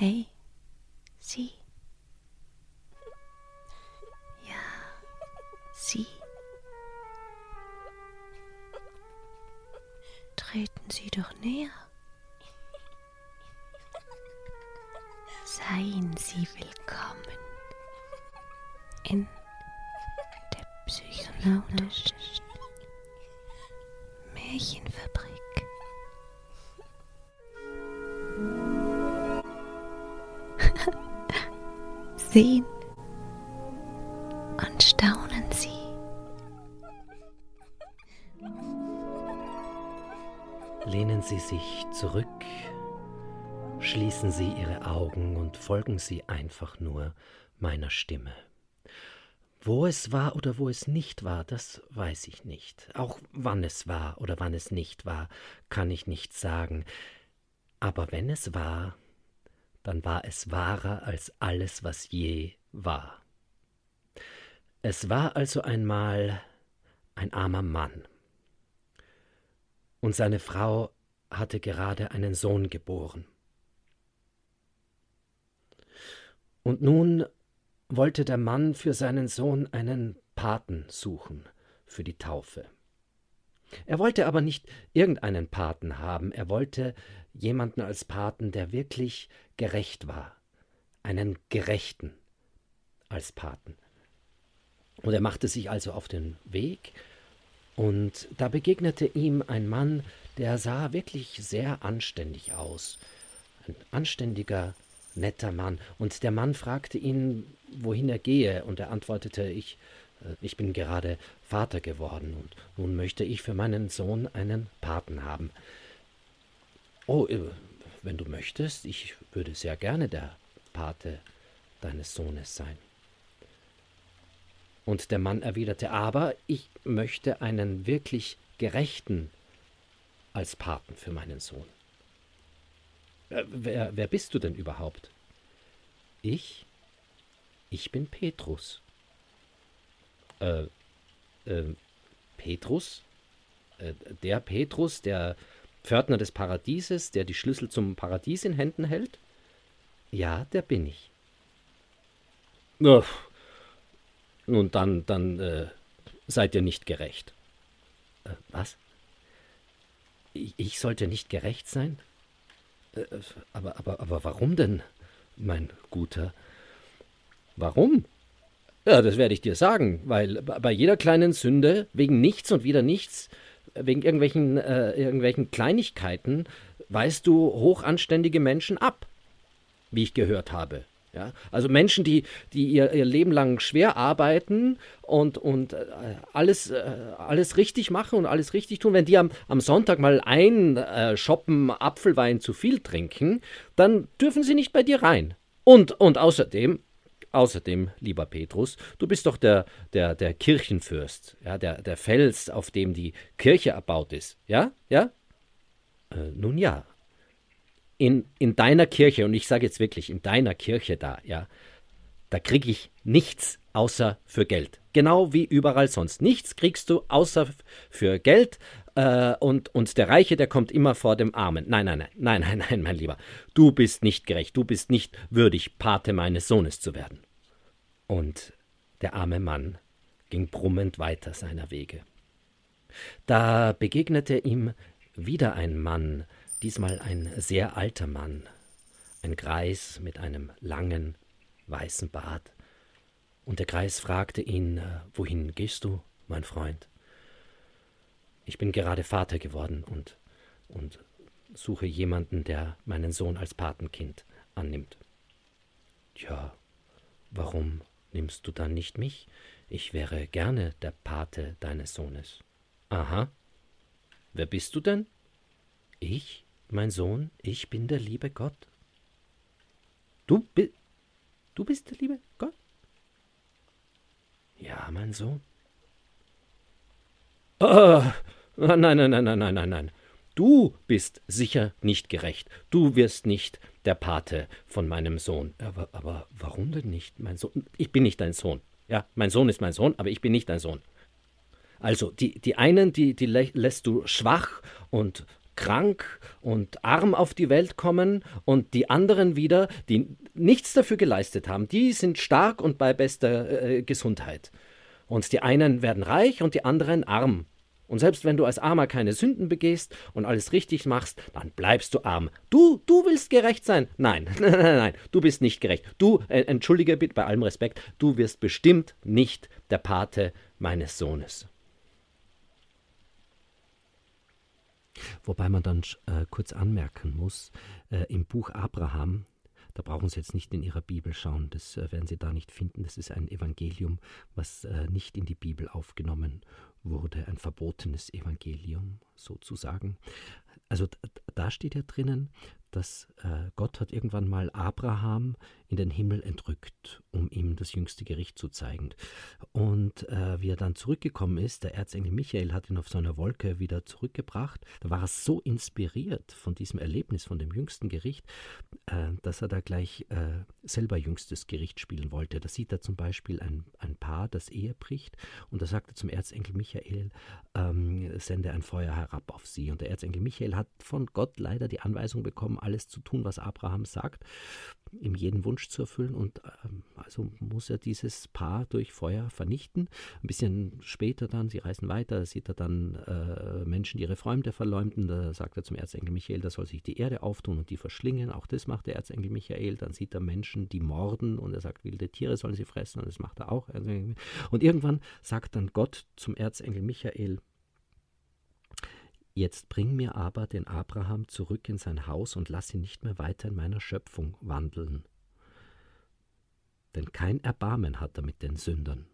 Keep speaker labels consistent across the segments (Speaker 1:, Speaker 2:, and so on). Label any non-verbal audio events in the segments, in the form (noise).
Speaker 1: Hey, Sie. Ja, Sie. Treten Sie doch näher. Seien Sie willkommen in der psychonautischen Sehen und staunen Sie.
Speaker 2: Lehnen Sie sich zurück, schließen Sie Ihre Augen und folgen Sie einfach nur meiner Stimme. Wo es war oder wo es nicht war, das weiß ich nicht. Auch wann es war oder wann es nicht war, kann ich nicht sagen. Aber wenn es war, dann war es wahrer als alles, was je war. Es war also einmal ein armer Mann. Und seine Frau hatte gerade einen Sohn geboren. Und nun wollte der Mann für seinen Sohn einen Paten suchen für die Taufe. Er wollte aber nicht irgendeinen Paten haben, er wollte jemanden als Paten, der wirklich gerecht war, einen Gerechten als Paten. Und er machte sich also auf den Weg, und da begegnete ihm ein Mann, der sah wirklich sehr anständig aus, ein anständiger, netter Mann, und der Mann fragte ihn, wohin er gehe, und er antwortete, ich, äh, ich bin gerade Vater geworden, und nun möchte ich für meinen Sohn einen Paten haben. Oh, äh, wenn du möchtest, ich würde sehr gerne der Pate deines Sohnes sein. Und der Mann erwiderte, aber ich möchte einen wirklich gerechten als Paten für meinen Sohn. Äh, wer, wer bist du denn überhaupt? Ich? Ich bin Petrus. Äh, äh, Petrus? Äh, der Petrus, der Pförtner des Paradieses, der die Schlüssel zum Paradies in Händen hält? Ja, der bin ich. Ach, nun, dann, dann äh, seid ihr nicht gerecht. Äh, was? Ich, ich, sollte nicht gerecht sein? Äh, aber, aber, aber warum denn, mein Guter? Warum? Ja, das werde ich dir sagen, weil bei jeder kleinen Sünde, wegen nichts und wieder nichts, wegen irgendwelchen, äh, irgendwelchen Kleinigkeiten, weist du hochanständige Menschen ab, wie ich gehört habe. Ja, also Menschen, die, die ihr, ihr Leben lang schwer arbeiten und, und äh, alles, äh, alles richtig machen und alles richtig tun, wenn die am, am Sonntag mal ein äh, Shoppen Apfelwein zu viel trinken, dann dürfen sie nicht bei dir rein. Und, und außerdem, außerdem, lieber Petrus, du bist doch der, der, der Kirchenfürst, ja, der, der Fels, auf dem die Kirche erbaut ist. Ja? Ja? Äh, nun ja, in, in deiner Kirche, und ich sage jetzt wirklich, in deiner Kirche da, ja, da kriege ich nichts außer für Geld. Genau wie überall sonst. Nichts kriegst du außer für Geld äh, und, und der Reiche, der kommt immer vor dem Armen. Nein, nein, nein, nein, nein, nein, mein Lieber. Du bist nicht gerecht, du bist nicht würdig, Pate meines Sohnes zu werden. Und der arme Mann ging brummend weiter seiner Wege. Da begegnete ihm wieder ein Mann, diesmal ein sehr alter Mann, ein Greis mit einem langen, weißen Bart. Und der Greis fragte ihn, äh, wohin gehst du, mein Freund? Ich bin gerade Vater geworden und, und suche jemanden, der meinen Sohn als Patenkind annimmt. Tja, warum nimmst du dann nicht mich? Ich wäre gerne der Pate deines Sohnes. Aha. Wer bist du denn? Ich? Mein Sohn, ich bin der liebe Gott. Du, bi du bist der liebe Gott? Ja, mein Sohn. Oh, nein, nein, nein, nein, nein, nein, nein. Du bist sicher nicht gerecht. Du wirst nicht der Pate von meinem Sohn. Aber, aber warum denn nicht, mein Sohn? Ich bin nicht dein Sohn. Ja, mein Sohn ist mein Sohn, aber ich bin nicht dein Sohn. Also, die, die einen, die, die lässt du schwach und krank und arm auf die Welt kommen und die anderen wieder, die nichts dafür geleistet haben, die sind stark und bei bester äh, Gesundheit. Und die einen werden reich und die anderen arm. Und selbst wenn du als Armer keine Sünden begehst und alles richtig machst, dann bleibst du arm. Du, du willst gerecht sein? (laughs) Nein, nein, nein, nein, du bist nicht gerecht. Du, äh, entschuldige bitte bei allem Respekt, du wirst bestimmt nicht der Pate meines Sohnes. Wobei man dann äh, kurz anmerken muss, äh, im Buch Abraham, da brauchen Sie jetzt nicht in Ihrer Bibel schauen, das äh, werden Sie da nicht finden. Das ist ein Evangelium, was äh, nicht in die Bibel aufgenommen wurde, ein verbotenes Evangelium sozusagen. Also da steht ja drinnen, dass äh, Gott hat irgendwann mal Abraham in den Himmel entrückt, um ihm das jüngste Gericht zu zeigen. Und äh, wie er dann zurückgekommen ist, der Erzengel Michael hat ihn auf seiner Wolke wieder zurückgebracht. Da war er so inspiriert von diesem Erlebnis, von dem jüngsten Gericht, äh, dass er da gleich äh, selber jüngstes Gericht spielen wollte. Da sieht er zum Beispiel ein, ein Paar, das Ehe bricht, und da sagt er zum Erzengel Michael, ähm, sende ein Feuer herab auf sie. Und der Erzengel Michael hat von Gott leider die Anweisung bekommen, alles zu tun, was Abraham sagt, ihm jeden Wunsch zu erfüllen. Und ähm, also muss er dieses Paar durch Feuer vernichten. Ein bisschen später dann, sie reisen weiter, sieht er dann äh, Menschen, die ihre Freunde verleumden. Da sagt er zum Erzengel Michael, da soll sich die Erde auftun und die verschlingen. Auch das macht der Erzengel Michael. Dann sieht er Menschen, die morden und er sagt, wilde Tiere sollen sie fressen und das macht er auch. Und irgendwann sagt dann Gott zum Erzengel Michael, Jetzt bring mir aber den Abraham zurück in sein Haus und lass ihn nicht mehr weiter in meiner Schöpfung wandeln. Denn kein Erbarmen hat er mit den Sündern.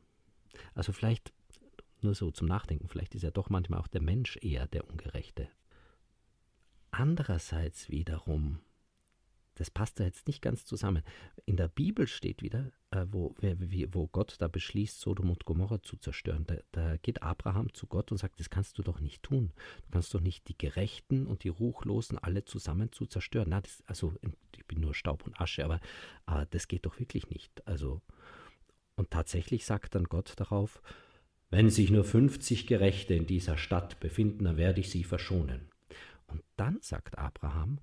Speaker 2: Also vielleicht nur so zum Nachdenken, vielleicht ist ja doch manchmal auch der Mensch eher der Ungerechte. Andererseits wiederum das passt da jetzt nicht ganz zusammen. In der Bibel steht wieder, äh, wo, wo Gott da beschließt, Sodom und Gomorra zu zerstören. Da, da, geht Abraham zu Gott und sagt, das kannst du doch nicht tun. Du kannst doch nicht die Gerechten und die Ruchlosen alle zusammen zu zerstören. Na, das, also ich bin nur Staub und Asche, aber, aber das geht doch wirklich nicht. Also und tatsächlich sagt dann Gott darauf, wenn sich nur 50 Gerechte in dieser Stadt befinden, dann werde ich sie verschonen. Und dann sagt Abraham,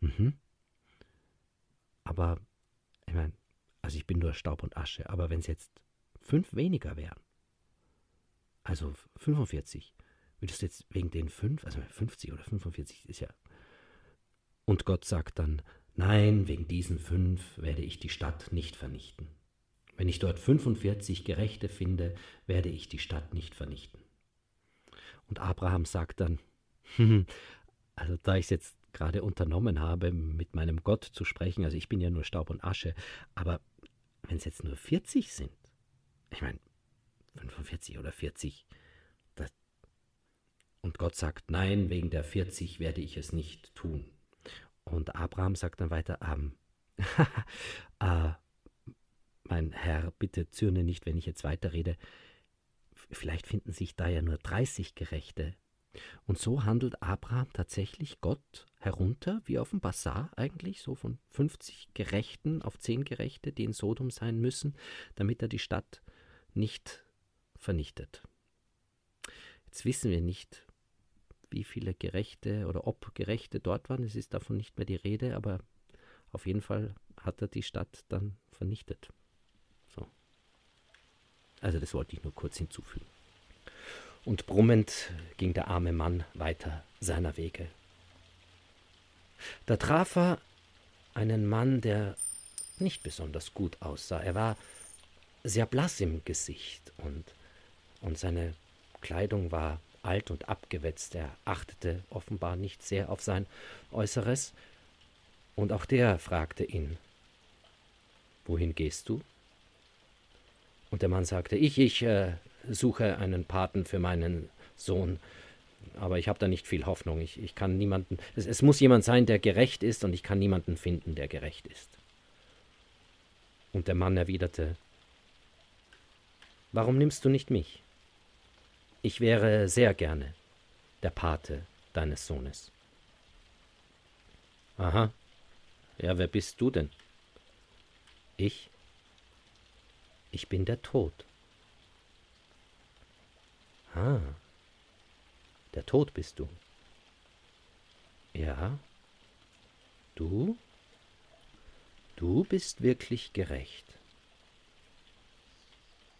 Speaker 2: mhm, aber ich meine, also ich bin nur Staub und Asche, aber wenn es jetzt fünf weniger wären, also 45, würdest du jetzt wegen den fünf, also 50 oder 45 ist ja. Und Gott sagt dann, nein, wegen diesen fünf werde ich die Stadt nicht vernichten. Wenn ich dort 45 Gerechte finde, werde ich die Stadt nicht vernichten. Und Abraham sagt dann, (laughs) also da ich es jetzt gerade unternommen habe, mit meinem Gott zu sprechen. Also ich bin ja nur Staub und Asche. Aber wenn es jetzt nur 40 sind, ich meine, 45 oder 40, das, und Gott sagt, nein, wegen der 40 werde ich es nicht tun. Und Abraham sagt dann weiter, ähm, (laughs) äh, mein Herr, bitte zürne nicht, wenn ich jetzt weiterrede. Vielleicht finden sich da ja nur 30 Gerechte. Und so handelt Abraham tatsächlich Gott herunter, wie auf dem Bazar eigentlich, so von 50 Gerechten auf 10 Gerechte, die in Sodom sein müssen, damit er die Stadt nicht vernichtet. Jetzt wissen wir nicht, wie viele Gerechte oder ob Gerechte dort waren, es ist davon nicht mehr die Rede, aber auf jeden Fall hat er die Stadt dann vernichtet. So. Also das wollte ich nur kurz hinzufügen und brummend ging der arme Mann weiter seiner Wege. Da traf er einen Mann, der nicht besonders gut aussah. Er war sehr blass im Gesicht und, und seine Kleidung war alt und abgewetzt. Er achtete offenbar nicht sehr auf sein Äußeres. Und auch der fragte ihn, Wohin gehst du? Und der Mann sagte, ich, ich äh, suche einen Paten für meinen Sohn. Aber ich habe da nicht viel Hoffnung. Ich, ich kann niemanden. Es, es muss jemand sein, der gerecht ist, und ich kann niemanden finden, der gerecht ist. Und der Mann erwiderte, Warum nimmst du nicht mich? Ich wäre sehr gerne der Pate deines Sohnes. Aha. Ja, wer bist du denn? Ich? Ich bin der Tod. Ah, der Tod bist du. Ja, du, du bist wirklich gerecht.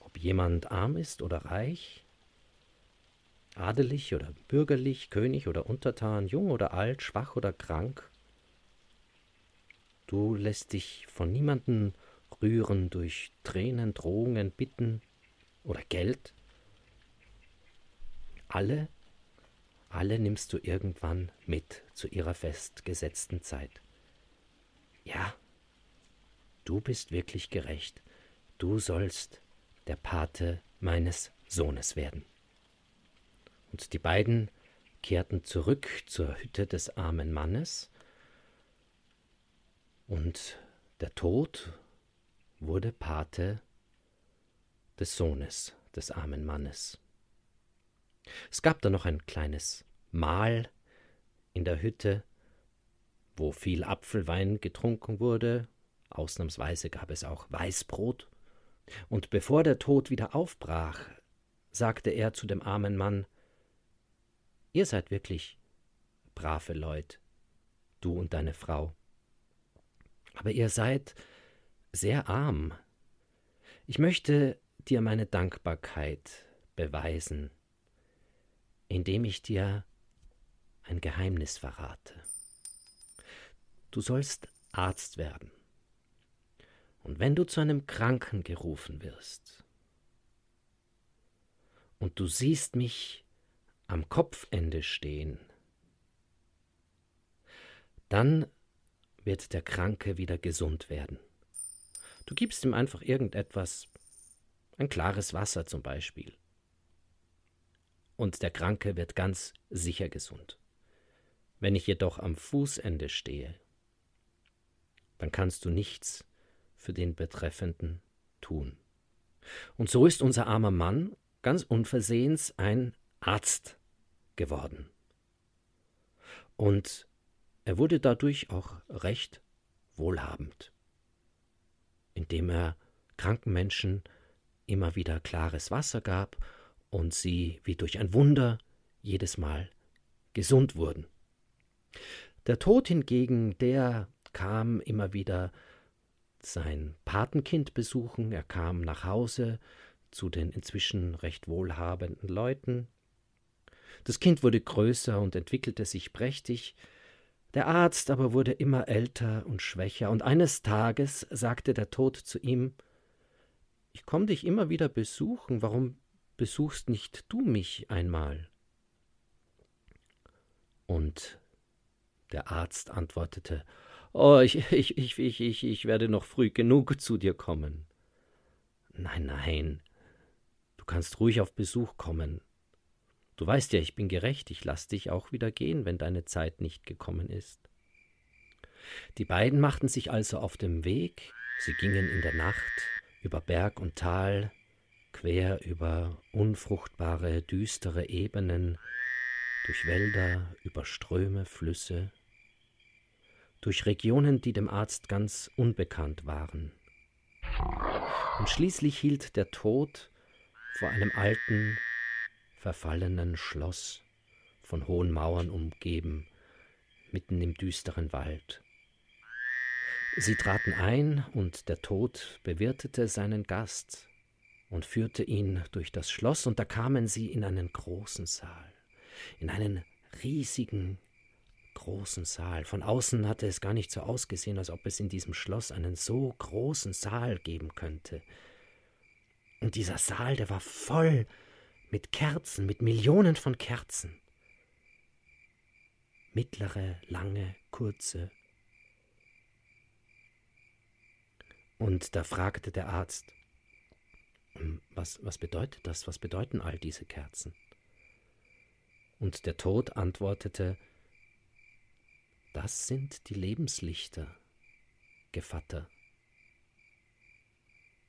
Speaker 2: Ob jemand arm ist oder reich, adelig oder bürgerlich, König oder Untertan, jung oder alt, schwach oder krank, du lässt dich von niemanden rühren durch Tränen, Drohungen, Bitten oder Geld. Alle, alle nimmst du irgendwann mit zu ihrer festgesetzten Zeit. Ja, du bist wirklich gerecht. Du sollst der Pate meines Sohnes werden. Und die beiden kehrten zurück zur Hütte des armen Mannes, und der Tod wurde Pate des Sohnes des armen Mannes. Es gab da noch ein kleines Mahl in der Hütte, wo viel Apfelwein getrunken wurde, ausnahmsweise gab es auch Weißbrot, und bevor der Tod wieder aufbrach, sagte er zu dem armen Mann Ihr seid wirklich brave Leut, du und deine Frau. Aber ihr seid sehr arm. Ich möchte dir meine Dankbarkeit beweisen, indem ich dir ein Geheimnis verrate. Du sollst Arzt werden. Und wenn du zu einem Kranken gerufen wirst und du siehst mich am Kopfende stehen, dann wird der Kranke wieder gesund werden. Du gibst ihm einfach irgendetwas, ein klares Wasser zum Beispiel. Und der Kranke wird ganz sicher gesund. Wenn ich jedoch am Fußende stehe, dann kannst du nichts für den Betreffenden tun. Und so ist unser armer Mann ganz unversehens ein Arzt geworden. Und er wurde dadurch auch recht wohlhabend indem er kranken Menschen immer wieder klares Wasser gab und sie wie durch ein Wunder jedes Mal gesund wurden. Der Tod hingegen, der kam immer wieder sein Patenkind besuchen, er kam nach Hause zu den inzwischen recht wohlhabenden Leuten. Das Kind wurde größer und entwickelte sich prächtig, der Arzt aber wurde immer älter und schwächer, und eines Tages sagte der Tod zu ihm Ich komm dich immer wieder besuchen, warum besuchst nicht du mich einmal? Und der Arzt antwortete Oh, ich, ich, ich, ich, ich, werde noch früh genug zu dir kommen. Nein, nein, du kannst ruhig auf Besuch kommen, Du weißt ja, ich bin gerecht, ich lass dich auch wieder gehen, wenn deine Zeit nicht gekommen ist. Die beiden machten sich also auf dem Weg, sie gingen in der Nacht über Berg und Tal, quer über unfruchtbare, düstere Ebenen, durch Wälder, über Ströme, Flüsse, durch Regionen, die dem Arzt ganz unbekannt waren. Und schließlich hielt der Tod vor einem alten, verfallenen Schloss, von hohen Mauern umgeben, mitten im düsteren Wald. Sie traten ein, und der Tod bewirtete seinen Gast und führte ihn durch das Schloss, und da kamen sie in einen großen Saal, in einen riesigen, großen Saal. Von außen hatte es gar nicht so ausgesehen, als ob es in diesem Schloss einen so großen Saal geben könnte. Und dieser Saal, der war voll mit Kerzen, mit Millionen von Kerzen. Mittlere, lange, kurze. Und da fragte der Arzt, was, was bedeutet das? Was bedeuten all diese Kerzen? Und der Tod antwortete, das sind die Lebenslichter, Gevatter.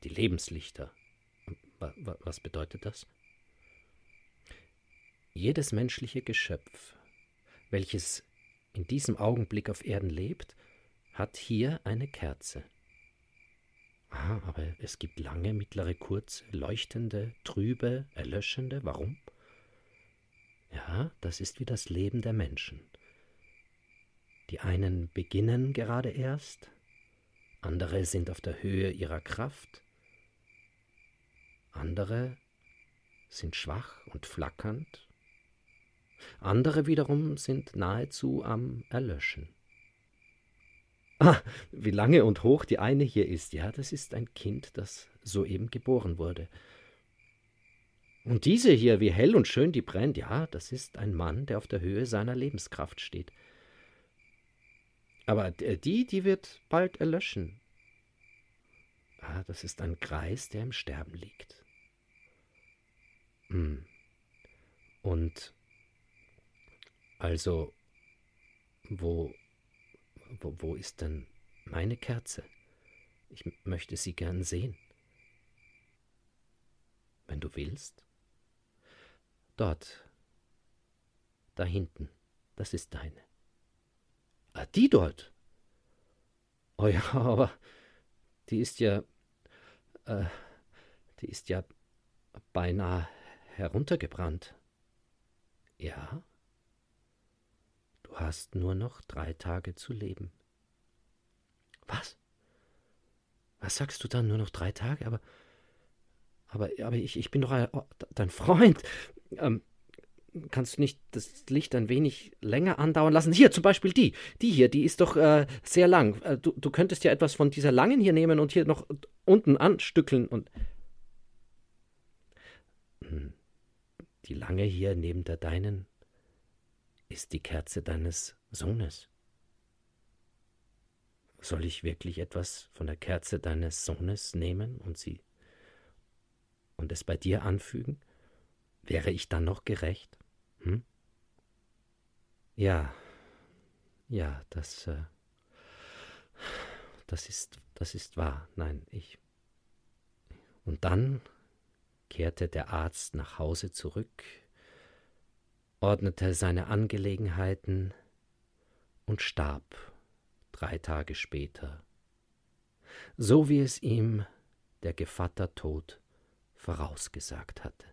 Speaker 2: Die Lebenslichter. Was bedeutet das? Jedes menschliche Geschöpf, welches in diesem Augenblick auf Erden lebt, hat hier eine Kerze. Ah, aber es gibt lange, mittlere, kurze, leuchtende, trübe, erlöschende. Warum? Ja, das ist wie das Leben der Menschen. Die einen beginnen gerade erst, andere sind auf der Höhe ihrer Kraft, andere sind schwach und flackernd, andere wiederum sind nahezu am Erlöschen. Ah, wie lange und hoch die eine hier ist. Ja, das ist ein Kind, das soeben geboren wurde. Und diese hier, wie hell und schön die brennt, ja, das ist ein Mann, der auf der Höhe seiner Lebenskraft steht. Aber die, die wird bald erlöschen. Ah, das ist ein Greis, der im Sterben liegt. Hm. Und also, wo wo, wo ist denn meine Kerze? Ich möchte sie gern sehen. Wenn du willst. Dort. Da hinten. Das ist deine. Ah, die dort. Oh ja, (laughs) aber die ist ja. Äh, die ist ja beinahe heruntergebrannt. Ja? Hast nur noch drei Tage zu leben. Was? Was sagst du dann? Nur noch drei Tage? Aber. Aber, aber ich, ich bin doch ein, oh, dein Freund. Ähm, kannst du nicht das Licht ein wenig länger andauern lassen? Hier zum Beispiel die. Die hier, die ist doch äh, sehr lang. Äh, du, du könntest ja etwas von dieser langen hier nehmen und hier noch unten anstückeln und. Hm. Die lange hier neben der deinen ist die Kerze deines Sohnes. Soll ich wirklich etwas von der Kerze deines Sohnes nehmen und sie und es bei dir anfügen? Wäre ich dann noch gerecht? Hm? Ja, ja, das, äh, das ist, das ist wahr. Nein, ich. Und dann kehrte der Arzt nach Hause zurück, ordnete seine Angelegenheiten und starb drei Tage später, so wie es ihm der Gevatter Tod vorausgesagt hatte.